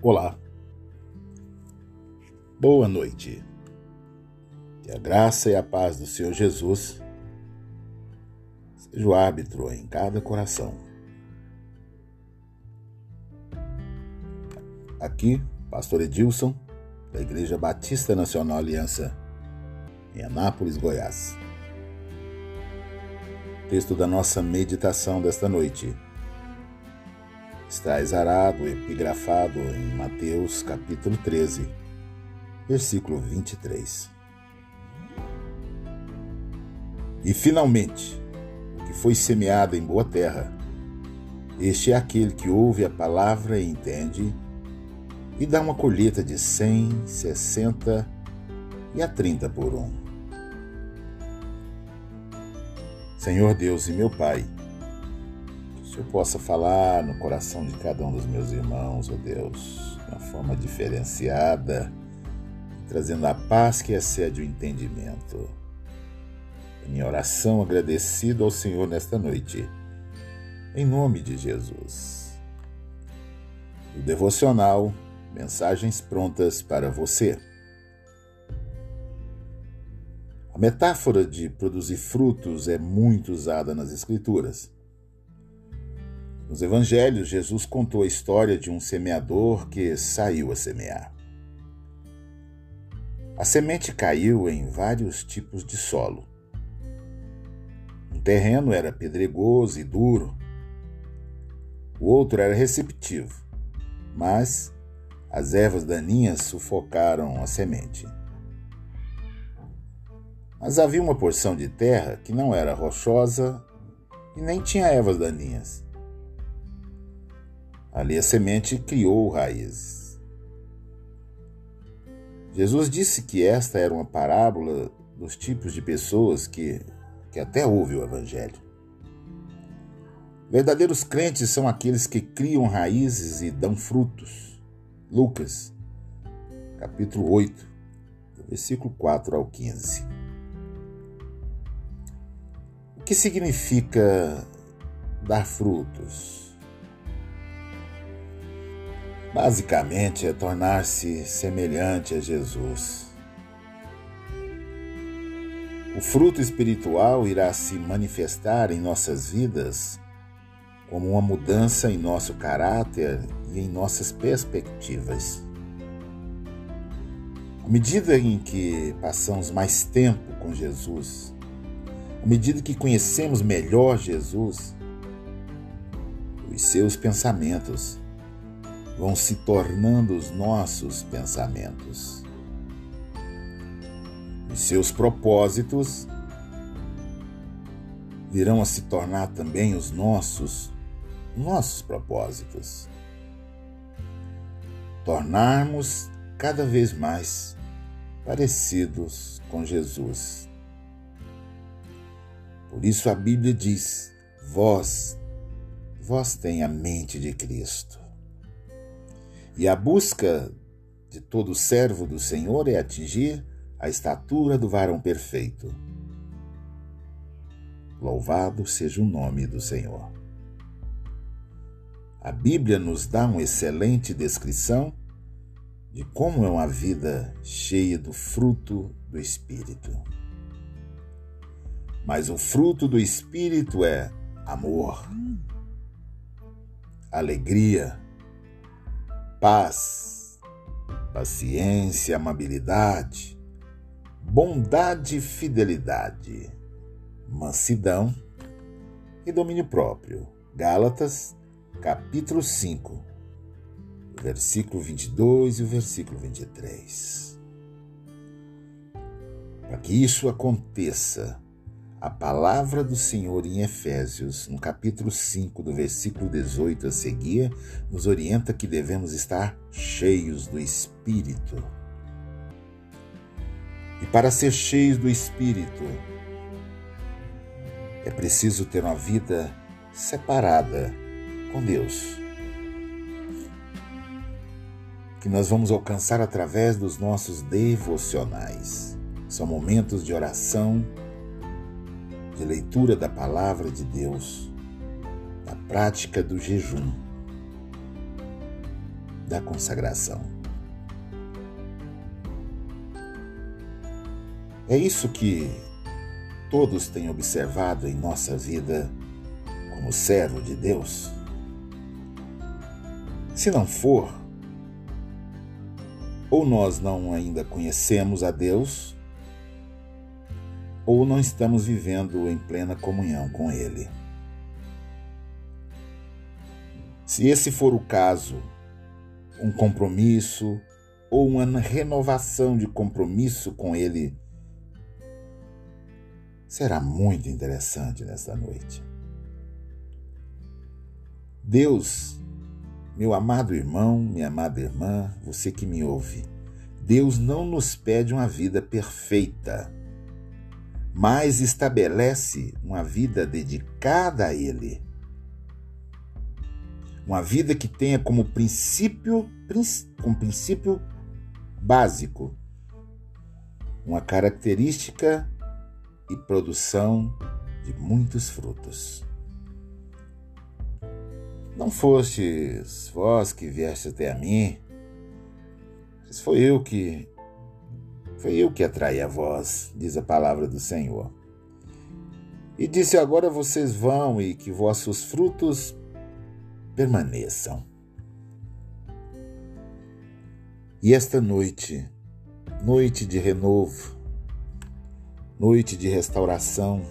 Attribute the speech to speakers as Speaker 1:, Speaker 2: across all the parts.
Speaker 1: Olá. Boa noite. Que a graça e a paz do Senhor Jesus seja o árbitro em cada coração. Aqui, Pastor Edilson, da Igreja Batista Nacional Aliança, em Anápolis, Goiás. Texto da nossa meditação desta noite está exarado, epigrafado em Mateus capítulo 13, versículo 23. E finalmente, o que foi semeado em boa terra, este é aquele que ouve a palavra e entende, e dá uma colheita de cem, sessenta e a trinta por um. Senhor Deus e meu Pai, que eu possa falar no coração de cada um dos meus irmãos, ó oh Deus, de uma forma diferenciada, trazendo a paz que excede o entendimento. minha oração agradecido ao Senhor nesta noite, em nome de Jesus. O devocional, mensagens prontas para você. A metáfora de produzir frutos é muito usada nas Escrituras. Nos evangelhos, Jesus contou a história de um semeador que saiu a semear. A semente caiu em vários tipos de solo. Um terreno era pedregoso e duro, o outro era receptivo, mas as ervas daninhas sufocaram a semente. Mas havia uma porção de terra que não era rochosa e nem tinha ervas daninhas. Ali a semente criou raízes. Jesus disse que esta era uma parábola dos tipos de pessoas que, que até ouve o Evangelho. Verdadeiros crentes são aqueles que criam raízes e dão frutos. Lucas, capítulo 8, versículo 4 ao 15. O que significa dar frutos? Basicamente é tornar-se semelhante a Jesus. O fruto espiritual irá se manifestar em nossas vidas como uma mudança em nosso caráter e em nossas perspectivas. À medida em que passamos mais tempo com Jesus, à medida que conhecemos melhor Jesus, os seus pensamentos vão se tornando os nossos pensamentos. Os seus propósitos virão a se tornar também os nossos, nossos propósitos. Tornarmos cada vez mais parecidos com Jesus. Por isso a Bíblia diz: vós, vós tem a mente de Cristo. E a busca de todo servo do Senhor é atingir a estatura do varão perfeito. Louvado seja o nome do Senhor. A Bíblia nos dá uma excelente descrição de como é uma vida cheia do fruto do Espírito. Mas o fruto do Espírito é amor, alegria, paz, paciência, amabilidade, bondade, fidelidade, mansidão e domínio próprio. Gálatas, capítulo 5, versículo 22 e o versículo 23. Para que isso aconteça, a palavra do Senhor em Efésios, no capítulo 5, do versículo 18 a seguir, nos orienta que devemos estar cheios do Espírito. E para ser cheios do Espírito, é preciso ter uma vida separada com Deus. Que nós vamos alcançar através dos nossos devocionais. São momentos de oração de leitura da palavra de Deus, da prática do jejum. da consagração. É isso que todos têm observado em nossa vida como servo de Deus? Se não for, ou nós não ainda conhecemos a Deus, ou não estamos vivendo em plena comunhão com Ele. Se esse for o caso, um compromisso ou uma renovação de compromisso com Ele será muito interessante nesta noite. Deus meu amado irmão, minha amada irmã, você que me ouve, Deus não nos pede uma vida perfeita, mas estabelece uma vida dedicada a Ele. Uma vida que tenha como princípio, como princípio básico, uma característica e produção de muitos frutos. Não fostes vós que vieste até a mim, mas foi eu que foi eu que atraí a vós, diz a palavra do Senhor. E disse: Agora vocês vão e que vossos frutos permaneçam. E esta noite, noite de renovo, noite de restauração,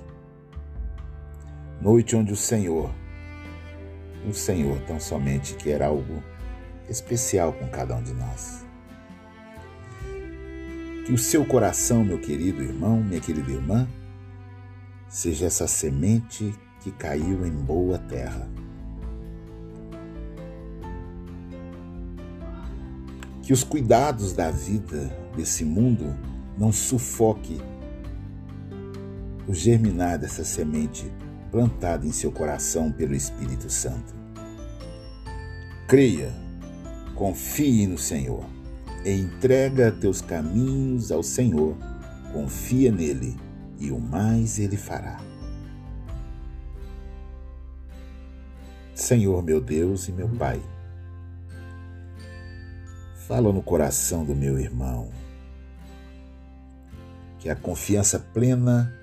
Speaker 1: noite onde o Senhor o Senhor tão somente quer algo especial com cada um de nós. Que o seu coração, meu querido irmão, minha querida irmã, seja essa semente que caiu em boa terra. Que os cuidados da vida desse mundo não sufoque o germinar dessa semente plantada em seu coração pelo Espírito Santo. Creia, confie no Senhor, entrega teus caminhos ao Senhor, confia nele e o mais ele fará. Senhor meu Deus e meu Pai, fala no coração do meu irmão, que a confiança plena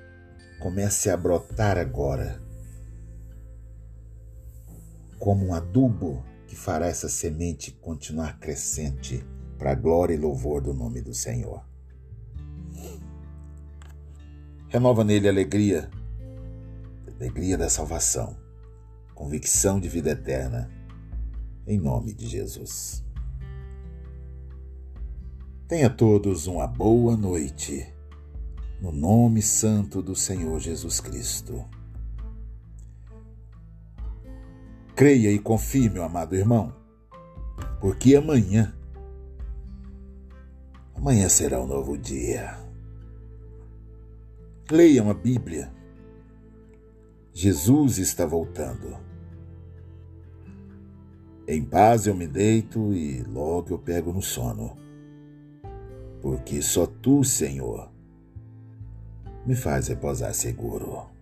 Speaker 1: comece a brotar agora, como um adubo que fará essa semente continuar crescente para a glória e louvor do nome do Senhor. Renova nele alegria, alegria da salvação, convicção de vida eterna, em nome de Jesus. Tenha todos uma boa noite no nome santo do Senhor Jesus Cristo. Creia e confie, meu amado irmão, porque amanhã, amanhã será um novo dia. Leiam a Bíblia. Jesus está voltando. Em paz eu me deito e logo eu pego no sono, porque só tu, Senhor, me faz repousar seguro.